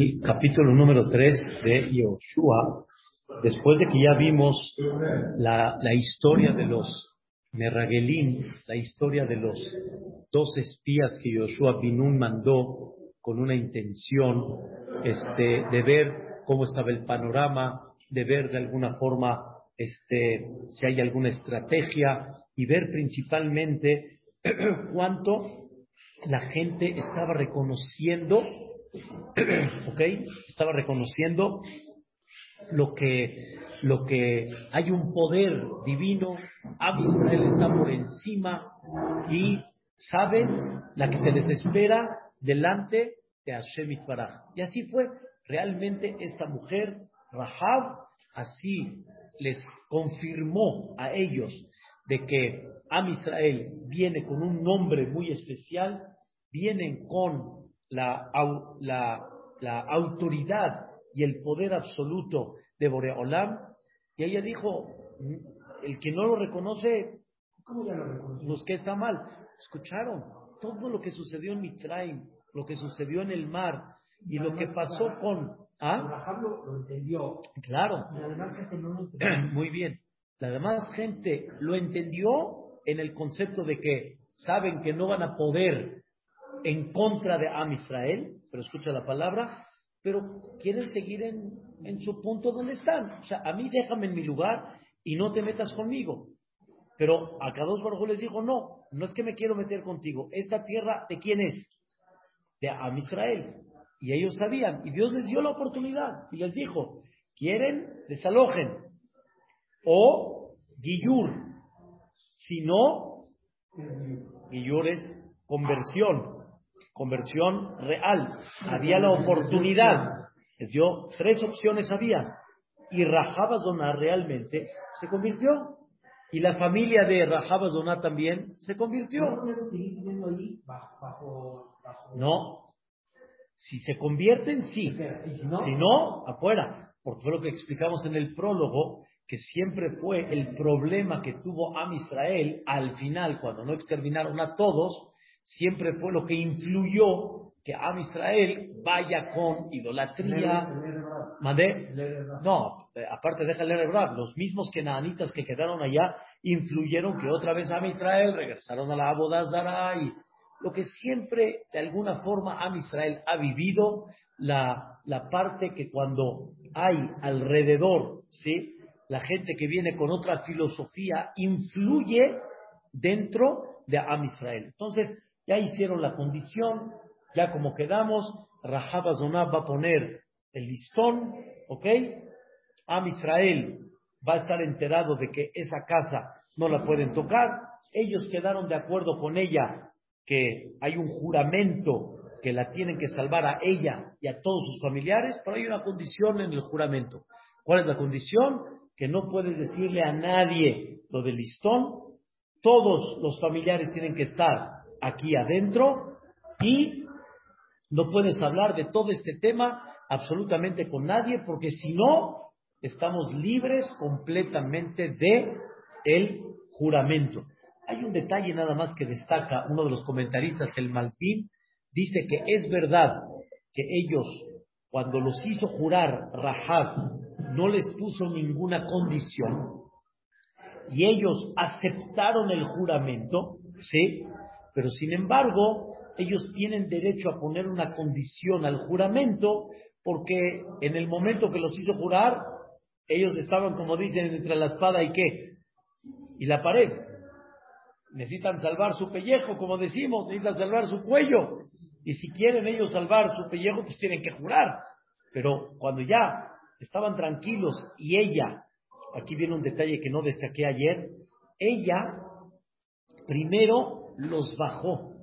El capítulo número 3 de Yoshua, después de que ya vimos la, la historia de los Merragelín, la historia de los dos espías que Yoshua Binun mandó con una intención este, de ver cómo estaba el panorama, de ver de alguna forma este, si hay alguna estrategia y ver principalmente cuánto la gente estaba reconociendo ¿ok? Estaba reconociendo lo que, lo que hay un poder divino, Israel está por encima y saben la que se les espera delante de Hashem Itbaraj. Y así fue. Realmente esta mujer, Rahab, así les confirmó a ellos de que Am Israel viene con un nombre muy especial, vienen con la, la, autoridad y el poder absoluto de Boreolam. Y ella dijo, el que no lo reconoce, ¿cómo ya lo reconoce? Los que está mal. Escucharon todo lo que sucedió en Mitraim, lo que sucedió en el mar y lo que pasó con... ¿Ah? Lo, entendió. Claro. La demás gente no lo entendió. Muy bien. La demás gente lo entendió en el concepto de que saben que no van a poder en contra de Am Israel, pero escucha la palabra, pero quieren seguir en, en su punto donde están. O sea, a mí déjame en mi lugar y no te metas conmigo. Pero a dos Baruj les dijo, no, no es que me quiero meter contigo. Esta tierra, ¿de quién es? De Am Israel. Y ellos sabían, y Dios les dio la oportunidad y les dijo, quieren, desalojen. O Guillur. Si no, Guillur es conversión conversión real. Había la oportunidad. Les dio tres opciones había. Y Rajabazona realmente se convirtió. Y la familia de Rajabazona también se convirtió. No. Si se convierten, sí. Si no, afuera. Porque fue lo que explicamos en el prólogo, que siempre fue el problema que tuvo Am Israel al final, cuando no exterminaron a todos, siempre fue lo que influyó que Am Israel vaya con idolatría. ¿Mandé? No, eh, aparte déjale leer los mismos kenanitas que quedaron allá influyeron que otra vez Am Israel regresaron a la Abodazara y lo que siempre de alguna forma Am Israel ha vivido, la, la parte que cuando hay alrededor, ¿sí? La gente que viene con otra filosofía influye dentro de Am Israel. Entonces, ya hicieron la condición, ya como quedamos, Rahab va a poner el listón, ¿ok? Am Israel va a estar enterado de que esa casa no la pueden tocar. Ellos quedaron de acuerdo con ella que hay un juramento que la tienen que salvar a ella y a todos sus familiares, pero hay una condición en el juramento. ¿Cuál es la condición? Que no puedes decirle a nadie lo del listón. Todos los familiares tienen que estar aquí adentro y no puedes hablar de todo este tema absolutamente con nadie porque si no estamos libres completamente de el juramento. Hay un detalle nada más que destaca uno de los comentaristas, el Malpín, dice que es verdad que ellos, cuando los hizo jurar Rahab, no les puso ninguna condición y ellos aceptaron el juramento, ¿sí? Pero sin embargo, ellos tienen derecho a poner una condición al juramento porque en el momento que los hizo jurar, ellos estaban, como dicen, entre la espada y qué? Y la pared. Necesitan salvar su pellejo, como decimos, necesitan salvar su cuello. Y si quieren ellos salvar su pellejo, pues tienen que jurar. Pero cuando ya estaban tranquilos y ella, aquí viene un detalle que no destaqué ayer, ella primero los bajó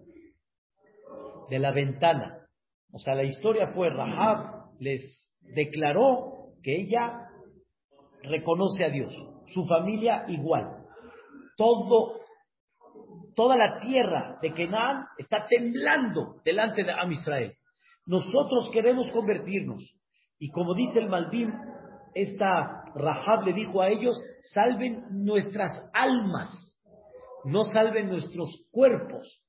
de la ventana. O sea, la historia fue, Rahab les declaró que ella reconoce a Dios, su familia igual. Todo, toda la tierra de Kenan está temblando delante de Am Israel. Nosotros queremos convertirnos. Y como dice el Malvin, esta Rahab le dijo a ellos, salven nuestras almas no salven nuestros cuerpos,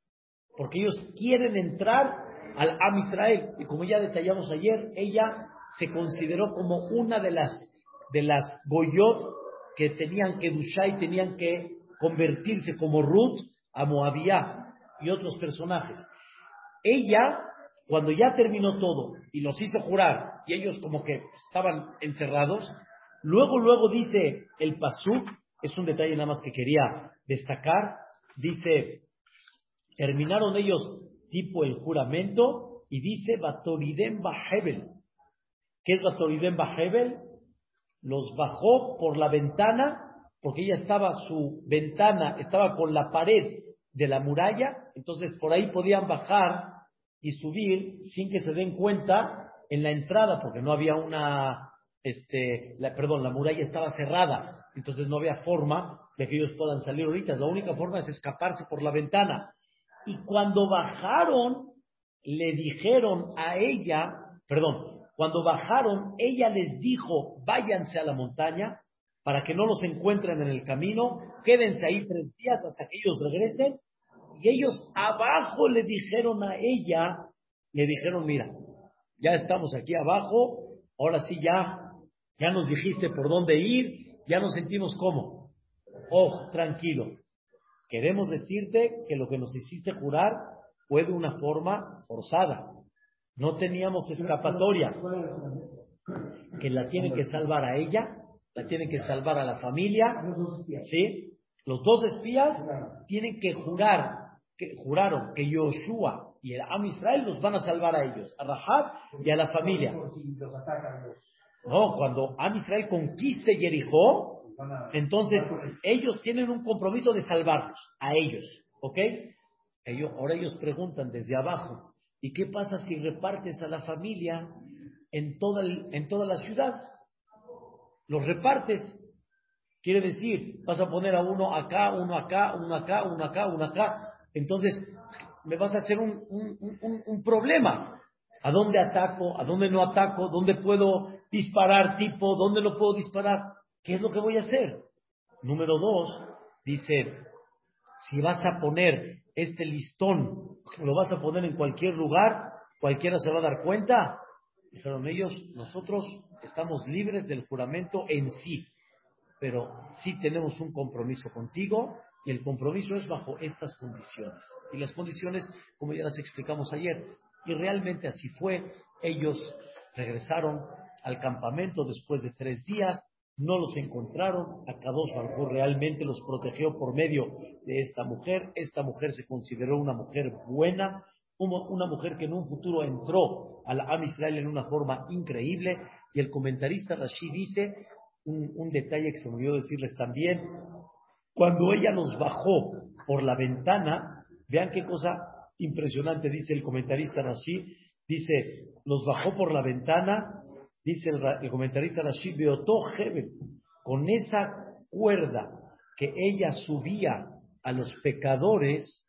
porque ellos quieren entrar al Am Israel. Y como ya detallamos ayer, ella se consideró como una de las, de las Goyot que tenían que dushar y tenían que convertirse como Ruth a Moabía y otros personajes. Ella, cuando ya terminó todo y los hizo jurar, y ellos como que estaban encerrados, luego, luego dice el Pasuk, es un detalle nada más que quería destacar, dice, terminaron ellos tipo el juramento y dice Batoridem Bahebel. ¿Qué es Batoridem Bahebel? Los bajó por la ventana, porque ella estaba, su ventana estaba con la pared de la muralla, entonces por ahí podían bajar y subir sin que se den cuenta en la entrada, porque no había una, este, perdón, la muralla estaba cerrada, entonces no había forma de que ellos puedan salir ahorita. La única forma es escaparse por la ventana. Y cuando bajaron, le dijeron a ella, perdón, cuando bajaron, ella les dijo, váyanse a la montaña para que no los encuentren en el camino, quédense ahí tres días hasta que ellos regresen. Y ellos abajo le dijeron a ella, le dijeron, mira, ya estamos aquí abajo, ahora sí ya, ya nos dijiste por dónde ir, ya nos sentimos como. Oh, tranquilo, Queremos decirte que lo que nos hiciste jurar fue de una forma forzada. No teníamos escapatoria. Que la tienen que salvar a ella, la tienen que salvar a la familia. ¿Sí? Los dos espías tienen que jurar, que juraron que Yoshua y el Am Israel los van a salvar a ellos, a Rahab y a la familia. No, cuando Am Israel conquiste Jericó, entonces, ellos tienen un compromiso de salvarlos, a ellos, ¿ok? Ellos, ahora ellos preguntan desde abajo, ¿y qué pasa si repartes a la familia en toda, en toda la ciudad? Los repartes. Quiere decir, vas a poner a uno acá, uno acá, uno acá, uno acá, uno acá. Entonces, me vas a hacer un, un, un problema. ¿A dónde ataco? ¿A dónde no ataco? ¿Dónde puedo disparar tipo? ¿Dónde lo puedo disparar? ¿Qué es lo que voy a hacer? Número dos, dice, si vas a poner este listón, lo vas a poner en cualquier lugar, cualquiera se va a dar cuenta. Dijeron ellos, nosotros estamos libres del juramento en sí, pero sí tenemos un compromiso contigo y el compromiso es bajo estas condiciones. Y las condiciones, como ya las explicamos ayer, y realmente así fue, ellos regresaron al campamento después de tres días, no los encontraron, a Kadosh Baruj realmente los protegió por medio de esta mujer. Esta mujer se consideró una mujer buena, una mujer que en un futuro entró al Am Israel en una forma increíble. Y el comentarista Rashi dice un, un detalle que se me olvidó decirles también. Cuando ella los bajó por la ventana, vean qué cosa impresionante dice el comentarista Rashi, dice, los bajó por la ventana dice el, comentarista Rashid, con esa cuerda que ella subía a los pecadores,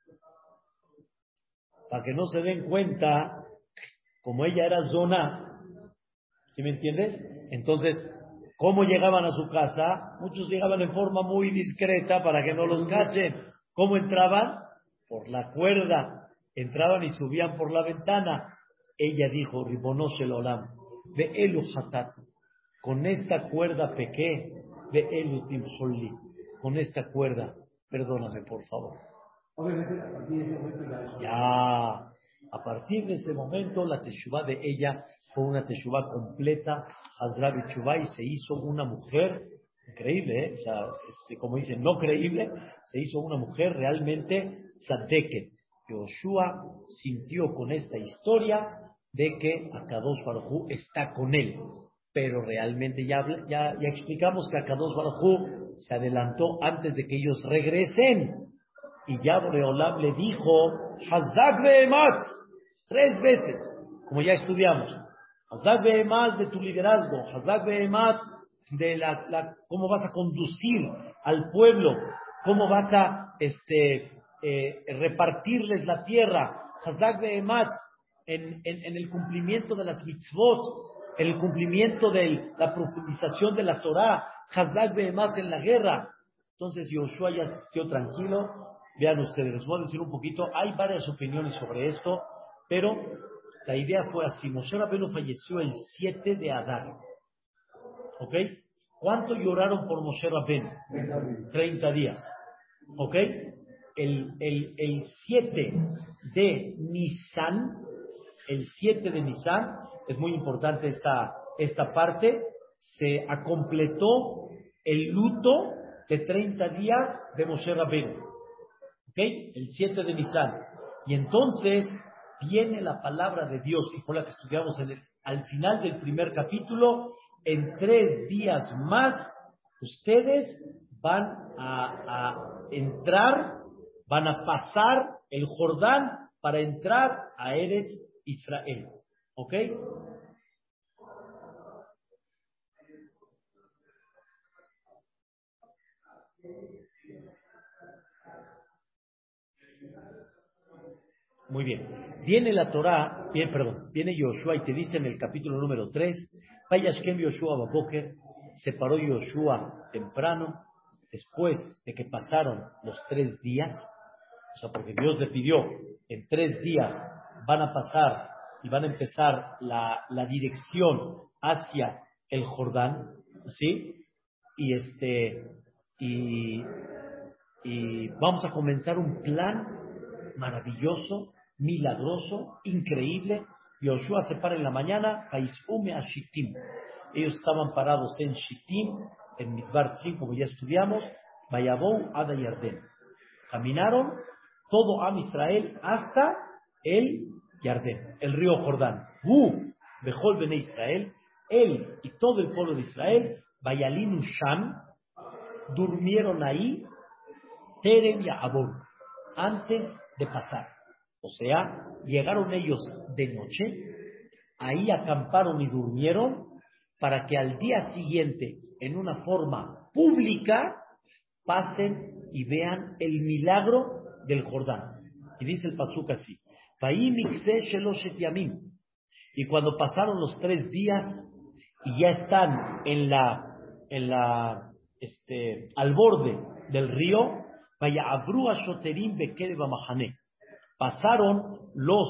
para que no se den cuenta, como ella era zona, ¿sí me entiendes? Entonces, ¿cómo llegaban a su casa? Muchos llegaban en forma muy discreta para que no los cachen. ¿Cómo entraban? Por la cuerda. Entraban y subían por la ventana. Ella dijo, el Olam, de elu. Con esta cuerda pequé, de elu timholli. Con esta cuerda, perdóname por favor. Ya, a partir de ese momento la teshuva de ella fue una teshuva completa, Hazrabi y se hizo una mujer increíble, ¿eh? o sea, como dicen, no creíble, se hizo una mujer realmente sadeke. Joshua sintió con esta historia de que Akadosh Baruj está con él. Pero realmente ya, ya, ya explicamos que Akadosh Baruj se adelantó antes de que ellos regresen. Y ya Boreolam le dijo, Hazak tres veces, como ya estudiamos. Hazak de tu liderazgo, Hazak de la, la, cómo vas a conducir al pueblo, cómo vas a este, eh, repartirles la tierra. Hazak Behematz, en, el cumplimiento de las mitzvot, en el cumplimiento de la profundización de la Torah, Hazak más en la guerra. Entonces Yoshua ya quedó tranquilo. Vean ustedes, les voy a decir un poquito, hay varias opiniones sobre esto. Pero la idea fue así. Moshe Rabbeinu falleció el 7 de Adar. ¿Ok? ¿Cuánto lloraron por Moshe Rabbeinu? 30 días. ¿Ok? El, el, el 7 de Nisan, el 7 de Nisan, es muy importante esta, esta parte, se completó el luto de 30 días de Moshe Rabbeinu. ¿Ok? El 7 de Nisan. Y entonces viene la palabra de Dios, y fue la que estudiamos en el, al final del primer capítulo, en tres días más ustedes van a, a entrar, van a pasar el Jordán para entrar a Eretz Israel. ¿Ok? Muy bien. Viene la Torah, bien, perdón, viene Yoshua y te dice en el capítulo número 3, Vayashkem Yoshua Baboker, se paró Yoshua temprano, después de que pasaron los tres días, o sea, porque Dios le pidió, en tres días van a pasar y van a empezar la, la dirección hacia el Jordán, ¿sí? Y este, y, y vamos a comenzar un plan maravilloso milagroso, increíble. Yoshua se para en la mañana, Paisume a Shittim. Ellos estaban parados en Shittim, en Midbar como ya estudiamos, Bayabou Ada Yarden. Caminaron todo Am Israel hasta el Yarden, el río Jordán. Hu, Bejol Bene Israel, él y todo el pueblo de Israel, Bayalinu Sham, durmieron ahí, Terem y Abon, antes de pasar. O sea, llegaron ellos de noche, ahí acamparon y durmieron para que al día siguiente, en una forma pública, pasen y vean el milagro del Jordán. Y dice el Pasuk así, y cuando pasaron los tres días y ya están en la, en la, este, al borde del río, vaya pasaron los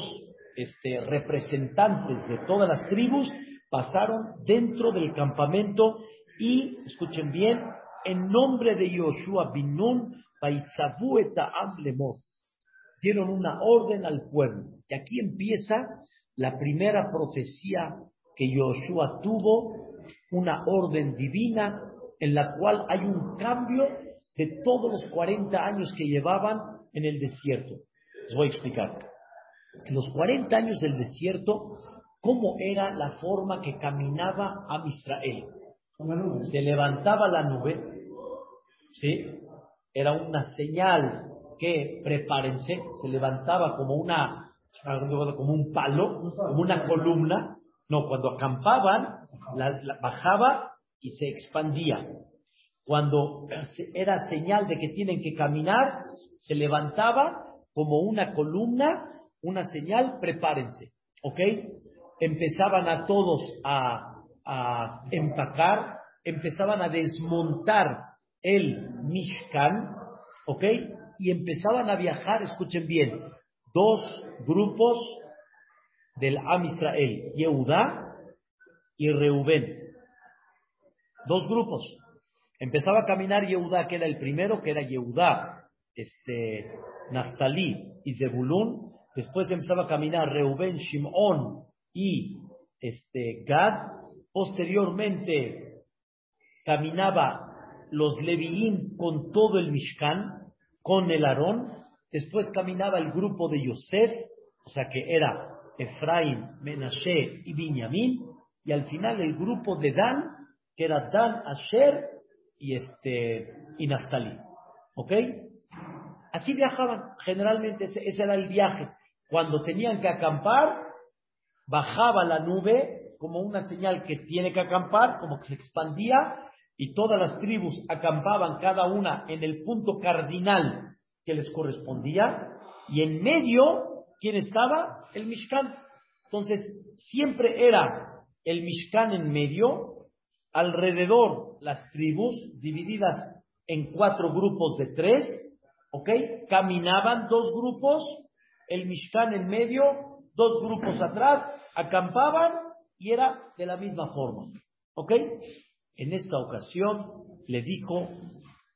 este, representantes de todas las tribus, pasaron dentro del campamento y, escuchen bien, en nombre de Yoshua bin Nun, dieron una orden al pueblo. Y aquí empieza la primera profecía que Yoshua tuvo, una orden divina en la cual hay un cambio de todos los 40 años que llevaban en el desierto. Les voy a explicar. En los 40 años del desierto, ¿cómo era la forma que caminaba a Israel? Se levantaba la nube, ¿sí? Era una señal que prepárense, se levantaba como una, como un palo, como una columna. No, cuando acampaban, bajaba y se expandía. Cuando era señal de que tienen que caminar, se levantaba como una columna, una señal, prepárense. ¿Ok? Empezaban a todos a, empacar, empezaban a desmontar el Mishkan, ¿ok? Y empezaban a viajar, escuchen bien, dos grupos del Am Israel, Yehudá y Reubén. Dos grupos. Empezaba a caminar Yehudá, que era el primero, que era Yehudá, este, Naftali y Zebulun. Después empezaba a caminar Reuben, Shimón y este, Gad. Posteriormente caminaba los Leviín con todo el Mishkan, con el Aarón. Después caminaba el grupo de Yosef, o sea que era Efraín, Menashe y Binyamin. Y al final el grupo de Dan, que era Dan, Asher y, este, y Naftali. ¿Ok? Así viajaban, generalmente ese, era el viaje. Cuando tenían que acampar, bajaba la nube como una señal que tiene que acampar, como que se expandía, y todas las tribus acampaban cada una en el punto cardinal que les correspondía, y en medio, ¿quién estaba? El Mishkan. Entonces, siempre era el Mishkan en medio, alrededor las tribus divididas en cuatro grupos de tres, ¿Ok? Caminaban dos grupos, el Mishkan en medio dos grupos atrás, acampaban y era de la misma forma. ¿Ok? En esta ocasión le dijo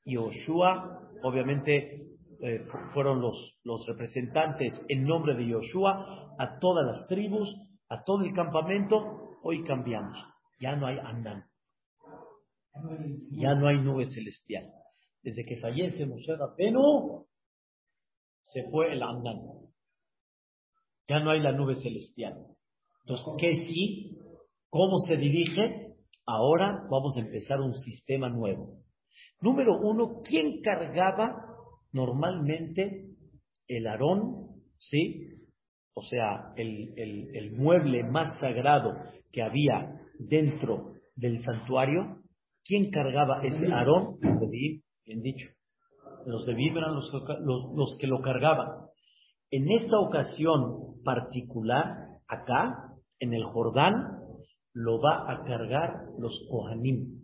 Yoshua, obviamente eh, fueron los, los representantes en nombre de Yoshua, a todas las tribus, a todo el campamento, hoy cambiamos. Ya no hay Andan. Ya no hay nube celestial. Desde que fallece Moshe se fue el Andan. Ya no hay la nube celestial. Entonces, ¿qué sí? ¿Cómo se dirige? Ahora vamos a empezar un sistema nuevo. Número uno, ¿quién cargaba normalmente el arón? ¿Sí? O sea, el, el mueble más sagrado que había dentro del santuario. ¿Quién cargaba ese arón? Los de bien dicho. Los de eran los, los, que lo cargaban. En esta ocasión particular, acá, en el Jordán, lo va a cargar los Kohanim,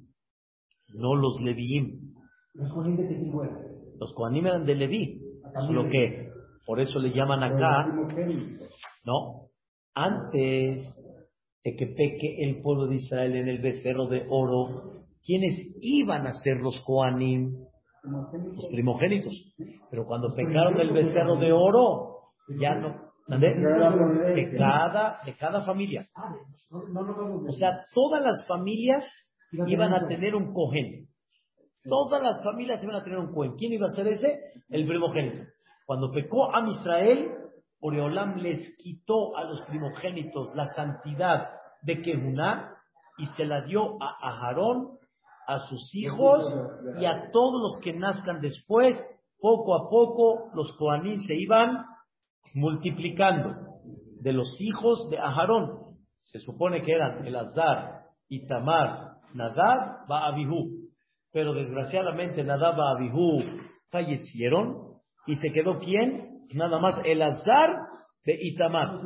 no los Leviim. ¿Los Kohanim de Los Kohanim eran de Leví, solo que por eso le llaman acá. No, antes de que peque el pueblo de Israel en el becerro de oro, ¿quiénes iban a ser los Kohanim? Los primogénitos. Pero cuando pecaron el becerro de oro, ya no. De cada, de cada familia. O sea, todas las familias iban a tener un cohen. Todas las familias iban a tener un cohen. ¿Quién iba a ser ese? El primogénito. Cuando pecó a Israel, Oreolam les quitó a los primogénitos la santidad de Kehuná y se la dio a Aharón, a sus hijos y a todos los que nazcan después. Poco a poco los Kohanim se iban multiplicando de los hijos de Aharón. Se supone que eran Elazar, Itamar, Nadab, Baabihu. Pero desgraciadamente Nadab, Baabihu fallecieron y se quedó quién? Nada más Elazar de Itamar.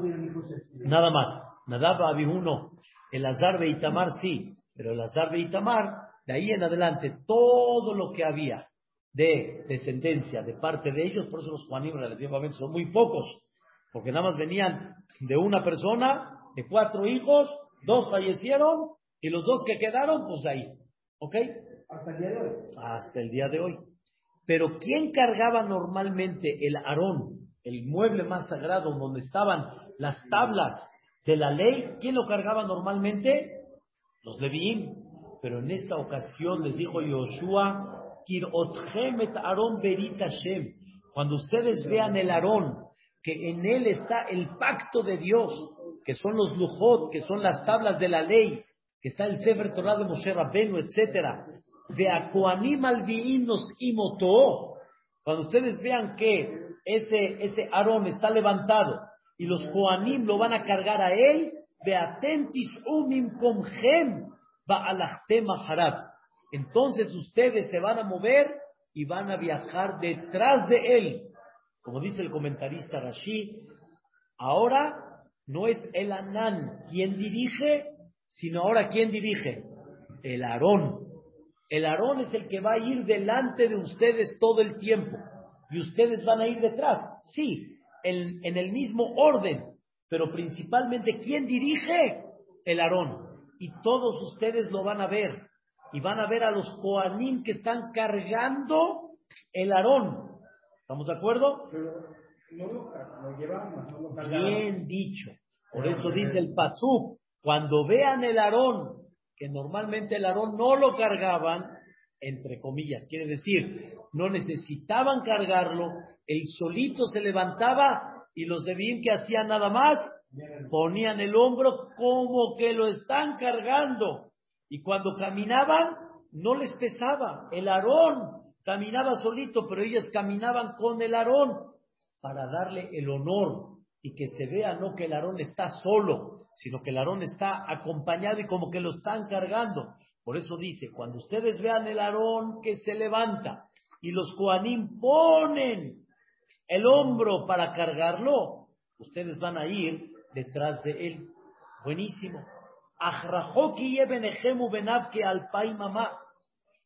Nada más. Nadab, Baabihu no. Elazar de Itamar sí. Pero Elazar de Itamar, de ahí en adelante, todo lo que había de descendencia de parte de ellos, por eso los Juanim relativamente son muy pocos, porque nada más venían de una persona, de cuatro hijos, dos fallecieron y los dos que quedaron, pues ahí. ¿Ok? Hasta el día de hoy. Hasta el día de hoy. Pero ¿quién cargaba normalmente el arón, el mueble más sagrado donde estaban las tablas de la ley? ¿Quién lo cargaba normalmente? Los Leviim. Pero en esta ocasión les dijo Yoshua, cuando ustedes vean el Aarón, que en él está el pacto de Dios, que son los lujot, que son las tablas de la ley, que está el Sefer Torah de Moshe Rabbeinu, etc. De Akoanim nos imotó. Cuando ustedes vean que ese, ese Aarón está levantado y los Koanim lo van a cargar a él, de atentis umim comhem ba'alachtem harab entonces ustedes se van a mover y van a viajar detrás de él. Como dice el comentarista Rashi, ahora no es el Anán quien dirige, sino ahora quien dirige, el Aarón. El Aarón es el que va a ir delante de ustedes todo el tiempo y ustedes van a ir detrás. Sí, en, en el mismo orden, pero principalmente ¿quién dirige? El Aarón. Y todos ustedes lo van a ver y van a ver a los Koanim que están cargando el arón. ¿Estamos de acuerdo? Bien dicho. Por eso dice el Pasú, cuando vean el arón, que normalmente el arón no lo cargaban, entre comillas, quiere decir, no necesitaban cargarlo, el solito se levantaba y los de bien que hacían nada más, ponían el hombro como que lo están cargando. Y cuando caminaban, no les pesaba. El arón caminaba solito, pero ellos caminaban con el arón para darle el honor y que se vea no que el arón está solo, sino que el arón está acompañado y como que lo están cargando. Por eso dice, cuando ustedes vean el arón que se levanta y los coanim ponen el hombro para cargarlo, ustedes van a ir detrás de él. Buenísimo.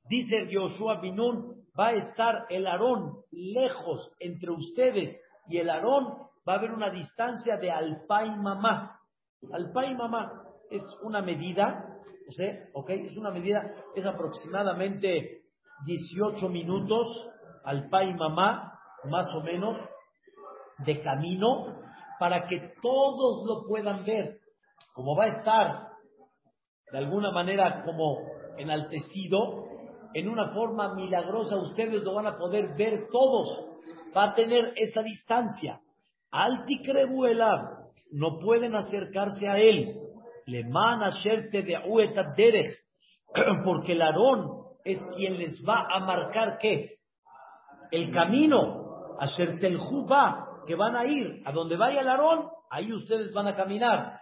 Dice Joshua Binun, va a estar el Aarón lejos entre ustedes y el Aarón va a haber una distancia de alpay mamá. Alpay mamá es una medida, o sea, ¿ok? Es una medida, es aproximadamente 18 minutos alpay mamá, más o menos, de camino, para que todos lo puedan ver. Como va a estar de alguna manera como enaltecido, en una forma milagrosa ustedes lo van a poder ver todos. Va a tener esa distancia. Alti no pueden acercarse a él. Le mana de derech, porque el Aarón es quien les va a marcar qué? El camino. A va, que van a ir. A donde vaya el Aarón, ahí ustedes van a caminar.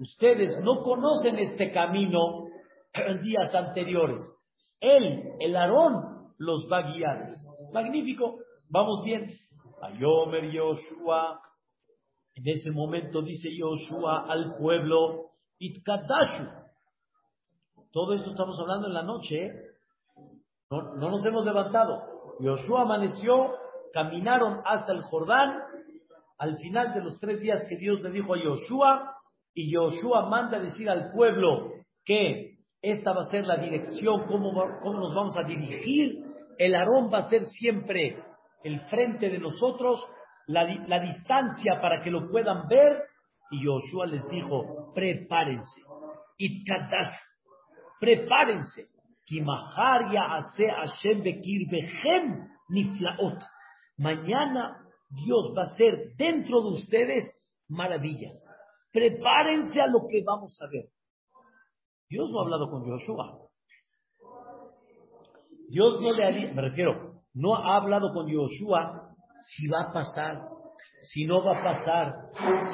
Ustedes no conocen este camino en días anteriores. Él, el Aarón, los va a guiar. Magnífico, vamos bien. Ayomer Yoshua. En ese momento dice Yoshua al pueblo, Itkadashu. Todo esto estamos hablando en la noche. ¿eh? No, no nos hemos levantado. Yoshua amaneció, caminaron hasta el Jordán. Al final de los tres días que Dios le dijo a Yoshua, y Yoshua manda decir al pueblo que esta va a ser la dirección, cómo, cómo nos vamos a dirigir. El Aarón va a ser siempre el frente de nosotros, la, la distancia para que lo puedan ver. Y Yoshua les dijo, prepárense. Itkadash, prepárense. Mañana Dios va a hacer dentro de ustedes maravillas. Prepárense a lo que vamos a ver. Dios no ha hablado con Joshua. Dios no le ha me refiero, no ha hablado con Joshua si va a pasar, si no va a pasar,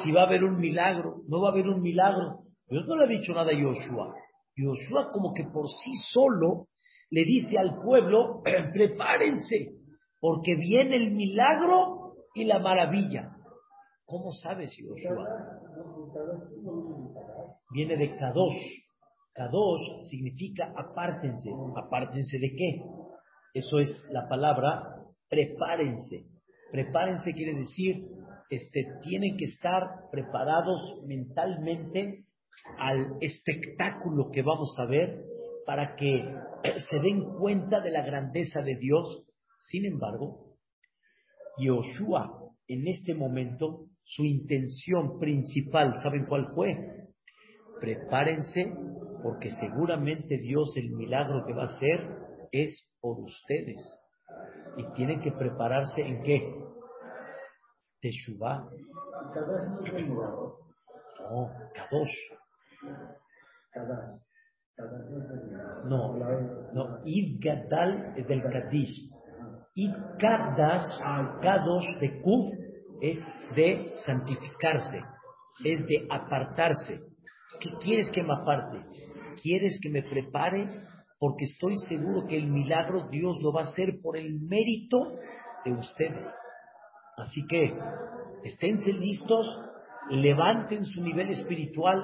si va a haber un milagro, no va a haber un milagro. Dios no le ha dicho nada a Joshua. Joshua como que por sí solo le dice al pueblo, prepárense, porque viene el milagro y la maravilla. ¿Cómo sabes, Joshua? Viene de Kadosh. Kadosh significa apártense. ¿Apártense de qué? Eso es la palabra prepárense. Prepárense quiere decir, este, tienen que estar preparados mentalmente al espectáculo que vamos a ver para que se den cuenta de la grandeza de Dios. Sin embargo, Yoshua en este momento su intención principal, ¿saben cuál fue? Prepárense porque seguramente Dios el milagro que va a hacer es por ustedes. Y tienen que prepararse en qué? Teshuvah. No, Kadosh. No, no, Gadal es del Kadish. Id Kadash, Kadosh de Kuf es de santificarse, es de apartarse. ¿Qué quieres que me aparte? ¿Quieres que me prepare? Porque estoy seguro que el milagro Dios lo va a hacer por el mérito de ustedes. Así que esténse listos, levanten su nivel espiritual,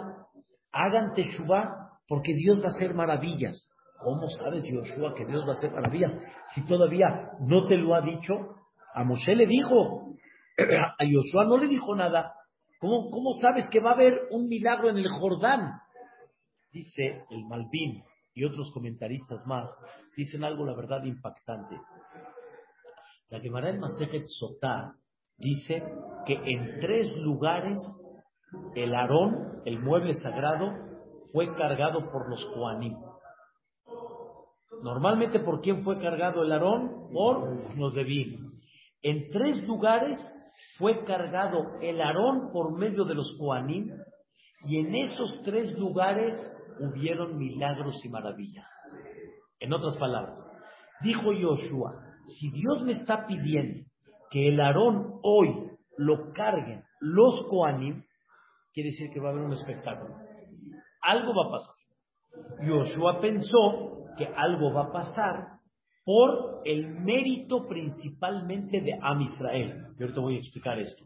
hagan teshuva, porque Dios va a hacer maravillas. ¿Cómo sabes, Yoshua, que Dios va a hacer maravillas? Si todavía no te lo ha dicho, a Moshe le dijo, a Yoshua no le dijo nada. ¿Cómo, ¿Cómo sabes que va a haber un milagro en el Jordán? Dice el Malvin y otros comentaristas más, dicen algo, la verdad, impactante. La Gemara en Masejet Sotá dice que en tres lugares el Aarón, el mueble sagrado, fue cargado por los Koanim. Normalmente, ¿por quién fue cargado el Aarón? Por los de En tres lugares fue cargado el Aarón por medio de los Koanim y en esos tres lugares hubieron milagros y maravillas. En otras palabras, dijo Yoshua, si Dios me está pidiendo que el Aarón hoy lo carguen los Koanim, quiere decir que va a haber un espectáculo. Algo va a pasar. Yoshua pensó que algo va a pasar por el mérito principalmente de Am Israel. Yo ahorita voy a explicar esto.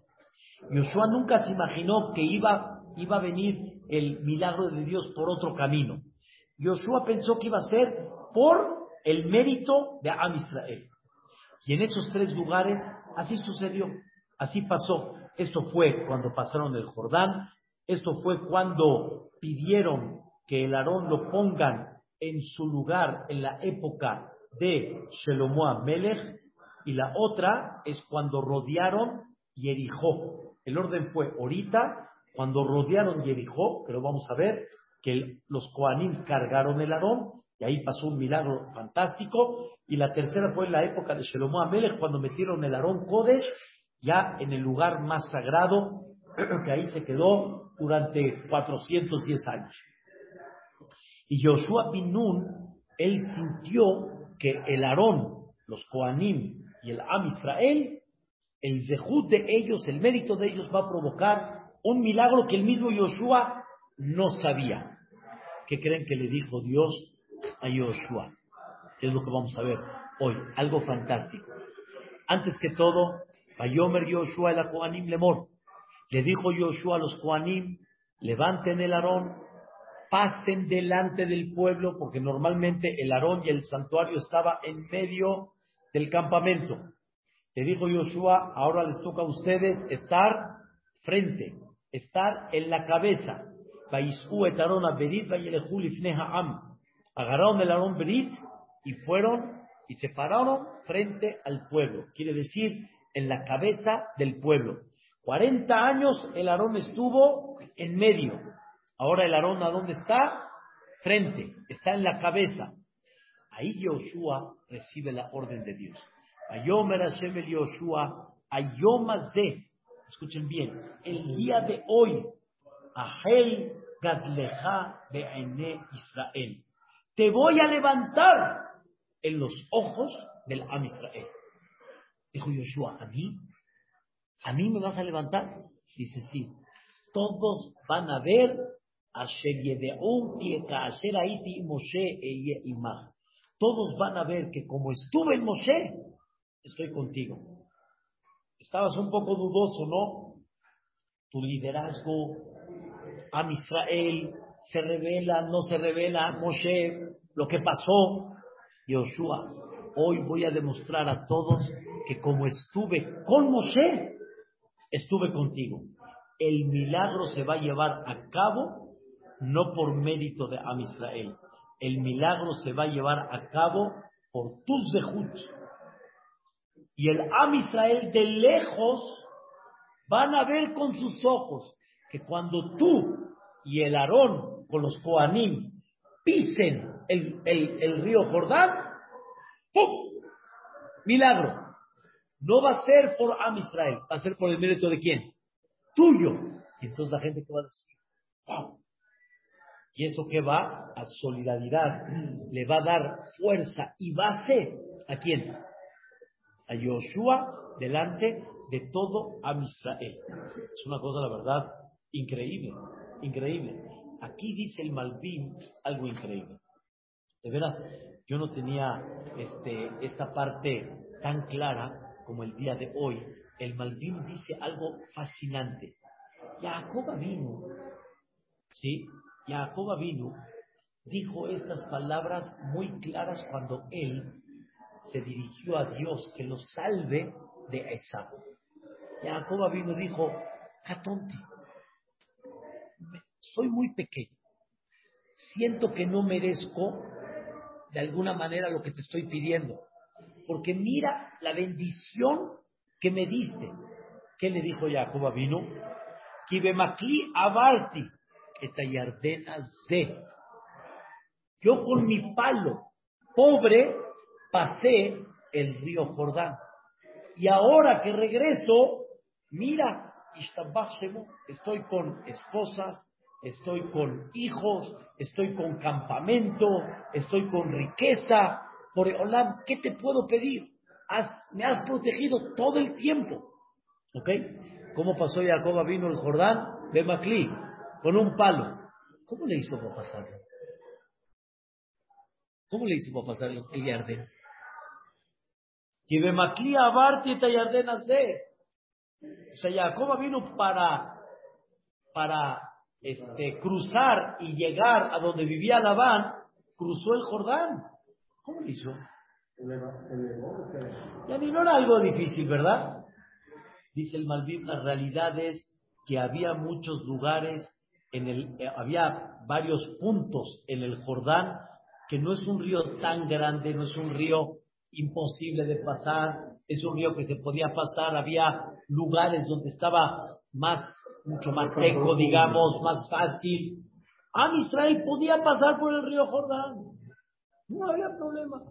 Yoshua nunca se imaginó que iba, iba a venir el milagro de Dios por otro camino. Yoshua pensó que iba a ser por el mérito de Am Israel. Y en esos tres lugares así sucedió, así pasó. Esto fue cuando pasaron el Jordán, esto fue cuando pidieron que el Aarón lo pongan en su lugar en la época de Shelomoa Melech, y la otra es cuando rodearon Jericó. El orden fue ahorita, cuando rodearon Jericó, que lo vamos a ver, que los Koanim cargaron el Aarón, y ahí pasó un milagro fantástico. Y la tercera fue en la época de Shelomo Amelech, cuando metieron el Aarón Kodesh, ya en el lugar más sagrado, que ahí se quedó durante 410 años. Y Joshua bin él sintió que el Aarón, los Koanim y el Am Israel, el zehut de ellos, el mérito de ellos va a provocar un milagro que el mismo Joshua no sabía. ¿Qué creen que le dijo Dios a Joshua? Es lo que vamos a ver hoy, algo fantástico. Antes que todo, Bayomer Joshua el Koanim Lemor. Le dijo Joshua a los Koanim, levanten el Aarón, pasen delante del pueblo, porque normalmente el Aarón y el santuario estaba en medio del campamento. Le dijo Joshua, ahora les toca a ustedes estar frente, estar en la cabeza. Agarraron el Aarón Berit y fueron y se pararon frente al pueblo. Quiere decir, en la cabeza del pueblo. 40 años el Aarón estuvo en medio. Ahora el Aarón, ¿a dónde está? Frente, está en la cabeza. Ahí Yoshua recibe la orden de Dios. Ayomer Hashem el Yoshua, ayomas de, escuchen bien, el día de hoy, Ahel Gadleja Be'ene Israel. Te voy a levantar en los ojos del Am Israel. Dijo Yoshua, ¿a mí? ¿A mí me vas a levantar? Dice, sí. Todos van a ver todos van a ver que como estuve en Moshe, estoy contigo. Estabas un poco dudoso, ¿no? Tu liderazgo, a Israel, se revela, no se revela, Moshe, lo que pasó. Yoshua, hoy voy a demostrar a todos que como estuve con Moshe, estuve contigo. El milagro se va a llevar a cabo no por mérito de Am Israel. El milagro se va a llevar a cabo por tus zehut. Y el Am Israel de lejos van a ver con sus ojos que cuando tú y el Aarón con los Koanim pisen el, el río Jordán, ¡pum! Milagro. No va a ser por Am Israel, va a ser por el mérito de quién? Tuyo. Y entonces la gente que va a decir, ¿Y eso que va? A solidaridad. Le va a dar fuerza y base. ¿A quién? A Yoshua delante de todo a Israel. Es una cosa, la verdad, increíble. Increíble. Aquí dice el Malvin algo increíble. De veras, yo no tenía este, esta parte tan clara como el día de hoy. El Malvin dice algo fascinante. Jacob vino, ¿sí? Jacob vino, dijo estas palabras muy claras cuando él se dirigió a Dios que lo salve de Esaú. Jacob vino dijo, Catonti, soy muy pequeño, siento que no merezco de alguna manera lo que te estoy pidiendo, porque mira la bendición que me diste. ¿Qué le dijo Jacob vino? Kibemakli abarti, de. Yo con mi palo pobre pasé el río Jordán. Y ahora que regreso, mira, estoy con esposas, estoy con hijos, estoy con campamento, estoy con riqueza. Por Olam, ¿qué te puedo pedir? me has protegido todo el tiempo. ¿Ok? ¿Cómo pasó Jacob vino el Jordán? De Maclí con un palo. ¿Cómo le hizo para pasarlo? ¿Cómo le hizo para pasar el Yardén? Que Bemakli Abarti y Yardén hace. O sea, Jacob vino para, para este, cruzar y llegar a donde vivía Labán, cruzó el Jordán. ¿Cómo le hizo? Ya ni no era algo difícil, ¿verdad? Dice el Malvin, la realidad es que había muchos lugares, en el, eh, había varios puntos en el Jordán, que no es un río tan grande, no es un río imposible de pasar, es un río que se podía pasar, había lugares donde estaba más, mucho más seco, digamos, más fácil. Am Israel podía pasar por el río Jordán, no había problema.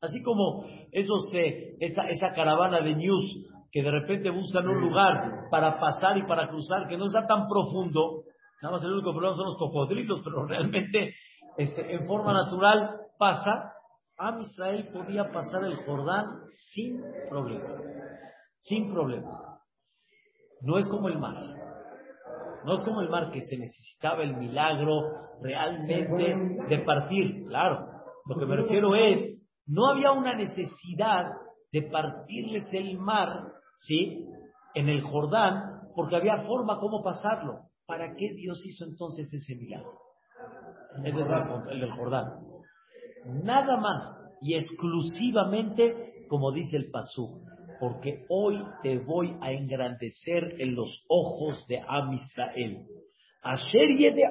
Así como esos, eh, esa, esa caravana de news que de repente buscan un lugar para pasar y para cruzar que no está tan profundo, nada más el único problema son los cocodrilos, pero realmente este, en forma natural pasa, Am Israel podía pasar el Jordán sin problemas, sin problemas. No es como el mar, no es como el mar que se necesitaba el milagro realmente de partir, claro. Lo que me refiero es, no había una necesidad de partirles el mar ¿sí? En el Jordán, porque había forma como pasarlo. ¿Para qué Dios hizo entonces ese milagro? El del Jordán. Nada más y exclusivamente, como dice el Pasú, porque hoy te voy a engrandecer en los ojos de Am Israel. Asher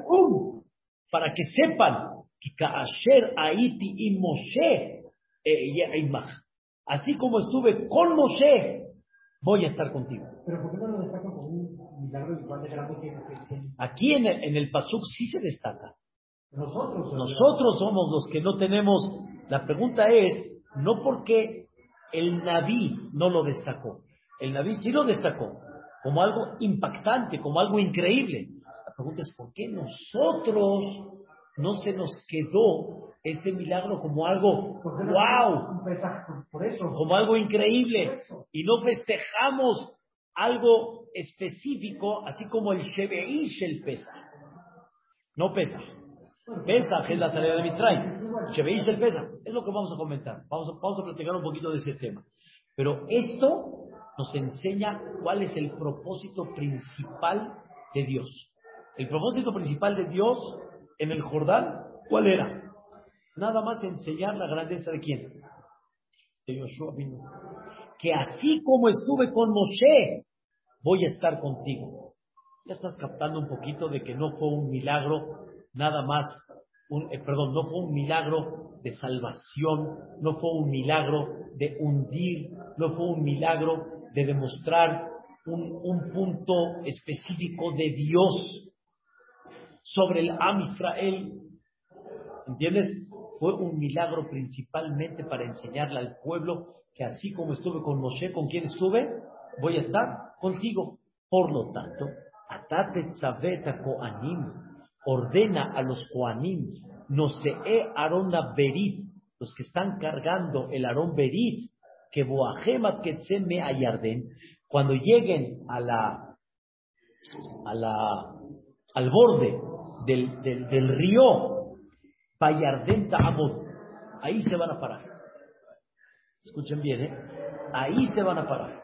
um, para que sepan que Asher Aiti y Moshe eh, Así como estuve con Moshe voy a estar contigo. Pero ¿por qué no lo destaca como un milagro igual de grande que, Aquí en el, en el Pasuk sí se destaca. Nosotros. Nosotros somos los que no tenemos. La pregunta es, no porque el Naví no lo destacó. El Naví sí lo destacó como algo impactante, como algo increíble. La pregunta es, ¿por qué nosotros no se nos quedó este milagro como algo wow, por eso. como algo increíble y no festejamos algo específico, así como el Shebeish el pesa. No pesa. Pesa es la salida de Mitzray. Shebeish el pesa. Es lo que vamos a comentar. Vamos a, vamos a platicar un poquito de ese tema. Pero esto nos enseña cuál es el propósito principal de Dios. El propósito principal de Dios en el Jordán, ¿cuál era? Nada más enseñar la grandeza de quién? De Yoshua vino. Que así como estuve con Moshe, voy a estar contigo. Ya estás captando un poquito de que no fue un milagro, nada más, un, eh, perdón, no fue un milagro de salvación, no fue un milagro de hundir, no fue un milagro de demostrar un, un punto específico de Dios sobre el Am Israel. ¿Entiendes? Fue un milagro principalmente para enseñarle al pueblo que así como estuve con Moshe, ¿con quién estuve? Voy a estar contigo. Por lo tanto, Atate Tzaveta Koanim, ordena a los Koanim, no se e Arona Berit, los que están cargando el Arón Berit, que Boahemat Ketzeme a Yarden, cuando lleguen a la, a la, al borde del, del, del río Bayardenta Amod. Ahí se van a parar. Escuchen bien, ¿eh? Ahí se van a parar.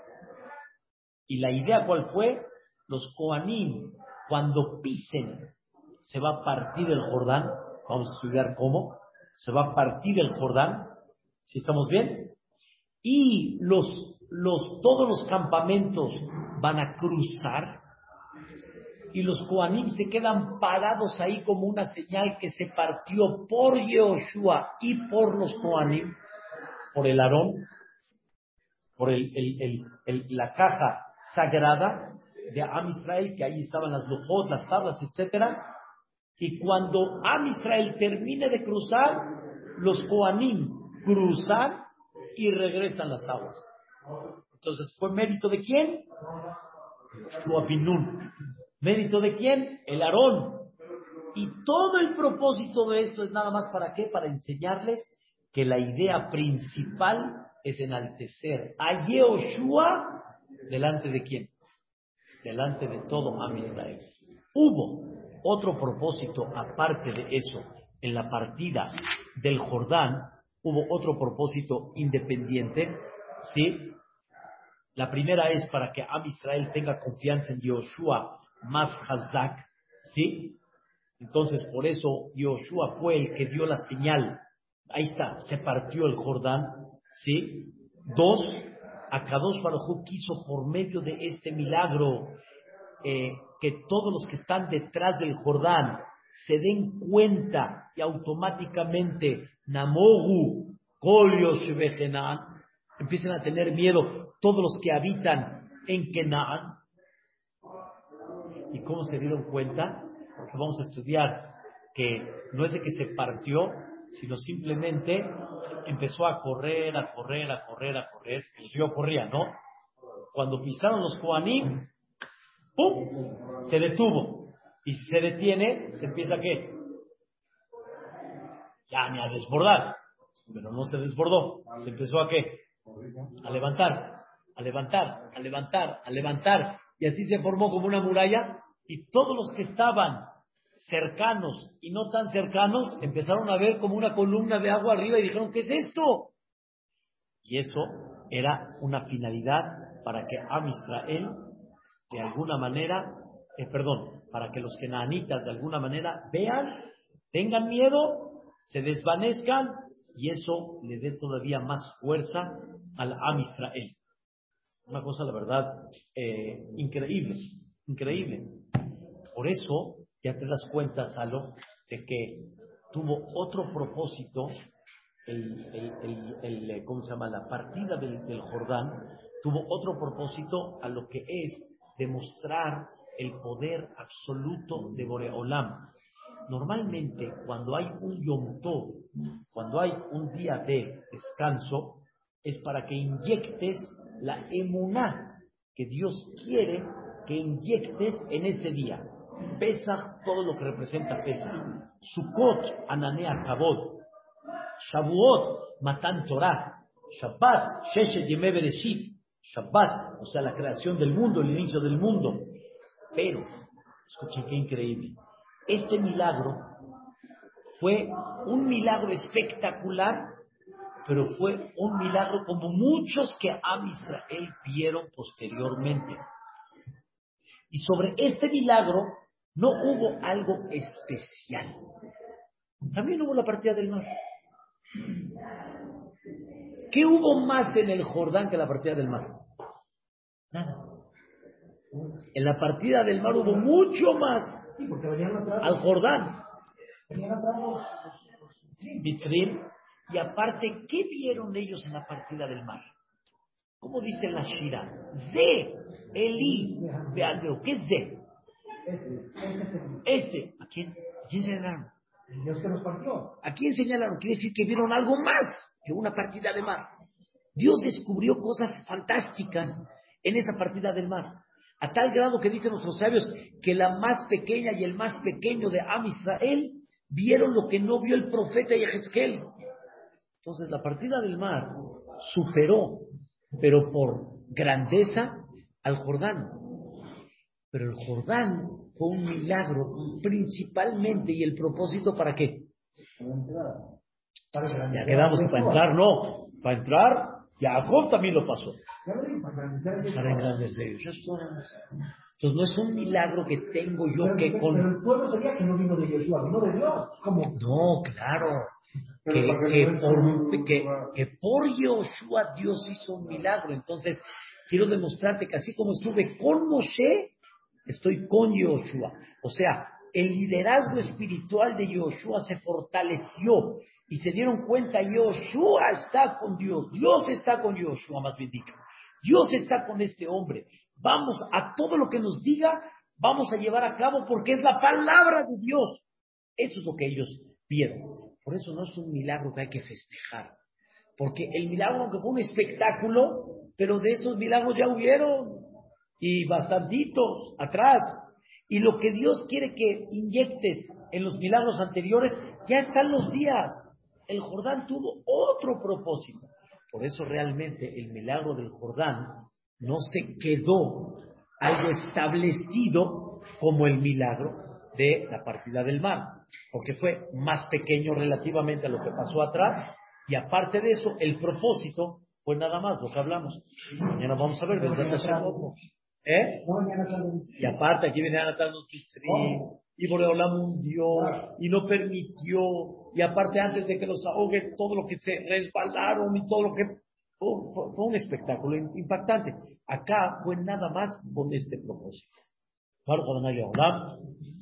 Y la idea cuál fue? Los Koanim, cuando pisen, se va a partir el Jordán. Vamos a estudiar cómo. Se va a partir el Jordán. ¿Si estamos bien? Y los, los, todos los campamentos van a cruzar y los Koanim se quedan parados ahí como una señal que se partió por Yoshua y por los Koanim, por el Aarón, por el, la caja sagrada de Am Israel, que ahí estaban las lujot, las tablas, etc. Y cuando Am Israel termine de cruzar, los Koanim cruzan y regresan las aguas. Entonces, ¿fue mérito de quién? Binun. ¿Mérito de quién? El Aarón. Y todo el propósito de esto es nada más para qué? Para enseñarles que la idea principal es enaltecer a Yehoshua delante de quién? Delante de todo Am Israel. Hubo otro propósito aparte de eso en la partida del Jordán, hubo otro propósito independiente, ¿sí? La primera es para que Am Israel tenga confianza en Yehoshua más Hazak, ¿sí? Entonces, por eso Yoshua fue el que dio la señal. Ahí está, se partió el Jordán. ¿Sí? Dos, Akadosh Baruj quiso por medio de este milagro eh, que todos los que están detrás del Jordán se den cuenta y automáticamente Namogu, Kolios empiecen a tener miedo todos los que habitan en Kenaan. ¿Y cómo se dieron cuenta? Porque vamos a estudiar que no es de que se partió, sino simplemente empezó a correr, a correr, a correr, a correr. Pues yo corría, ¿no? Cuando pisaron los Koanim, ¡pum! Se detuvo. Y si se detiene, se empieza a qué? Ya ni a desbordar. Pero no se desbordó. Se empezó a qué? A levantar, a levantar, a levantar, a levantar. Y así se formó como una muralla. Y todos los que estaban cercanos y no tan cercanos empezaron a ver como una columna de agua arriba y dijeron, ¿qué es esto? Y eso era una finalidad para que Am Israel, de alguna manera, eh, perdón, para que los kenanitas de alguna manera vean, tengan miedo, se desvanezcan y eso le dé todavía más fuerza al Am Israel. Una cosa, la verdad, eh, increíble, increíble. Por eso ya te das cuenta, Salo, de que tuvo otro propósito, el, ¿cómo se llama? La partida del, Jordán tuvo otro propósito a lo que es demostrar el poder absoluto de Boreolam. Normalmente, cuando hay un Yom cuando hay un día de descanso, es para que inyectes la emuná que Dios quiere que inyectes en ese día. Pesach, todo lo que representa Pesach. Sukkot, Ananea Kabod. Shavuot, Matan Torah. Shabbat, Sheshet Yemé Bereshit. Shabbat, o sea, la creación del mundo, el inicio del mundo. Pero, escuchen qué increíble. Este milagro fue un milagro espectacular, pero fue un milagro como muchos que Am Israel vieron posteriormente. Y sobre este milagro no hubo algo especial. También hubo la partida del mar. ¿Qué hubo más en el Jordán que la partida del mar? Nada. En la partida del mar hubo mucho más al Jordán. Vitrim. Y aparte, ¿qué vieron ellos en la partida del mar? ¿Cómo dice la Shira? Ze, Eli, Bealdeo. ¿Qué es Ze? Este. ¿A quién? ¿A quién señalaron? Dios que nos partió. ¿A quién señalaron? Quiere decir que vieron algo más que una partida de mar. Dios descubrió cosas fantásticas en esa partida del mar. A tal grado que dicen nuestros sabios que la más pequeña y el más pequeño de Am Israel vieron lo que no vio el profeta Yehezkel. Entonces la partida del mar superó, pero por grandeza, al Jordán. Pero el Jordán fue un milagro principalmente y el propósito para qué? Ya quedamos para entrar, no. Para entrar, Jacob también lo pasó. Para engrandecer Entonces no es un milagro que tengo yo que con... Pero el pueblo sabía que no vino de Yeshua, vino de Dios. ¿Cómo? No, claro. Que, que, por, que, que por Yoshua Dios hizo un milagro. Entonces, quiero demostrarte que así como estuve con Moshe, estoy con Yoshua. O sea, el liderazgo espiritual de Yoshua se fortaleció y se dieron cuenta, Yoshua está con Dios, Dios está con Yoshua, más bien dicho. Dios está con este hombre. Vamos a todo lo que nos diga, vamos a llevar a cabo porque es la palabra de Dios. Eso es lo que ellos vieron. Por eso no es un milagro que hay que festejar. Porque el milagro, aunque fue un espectáculo, pero de esos milagros ya hubieron. Y bastantitos atrás. Y lo que Dios quiere que inyectes en los milagros anteriores, ya están los días. El Jordán tuvo otro propósito. Por eso realmente el milagro del Jordán no se quedó algo establecido como el milagro de la partida del mar, porque fue más pequeño relativamente a lo que pasó atrás, y aparte de eso, el propósito fue nada más lo que hablamos. Mañana vamos a ver, ¿Eh? Y aparte, aquí viene a los y Boreolam hundió y no permitió, y aparte antes de que los ahogue, todo lo que se resbalaron y todo lo que... Fue, fue un espectáculo impactante. Acá fue nada más con este propósito.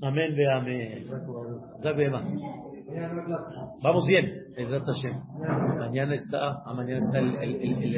Amén. Vamos bien. Mañana está, mañana está el, el, el, el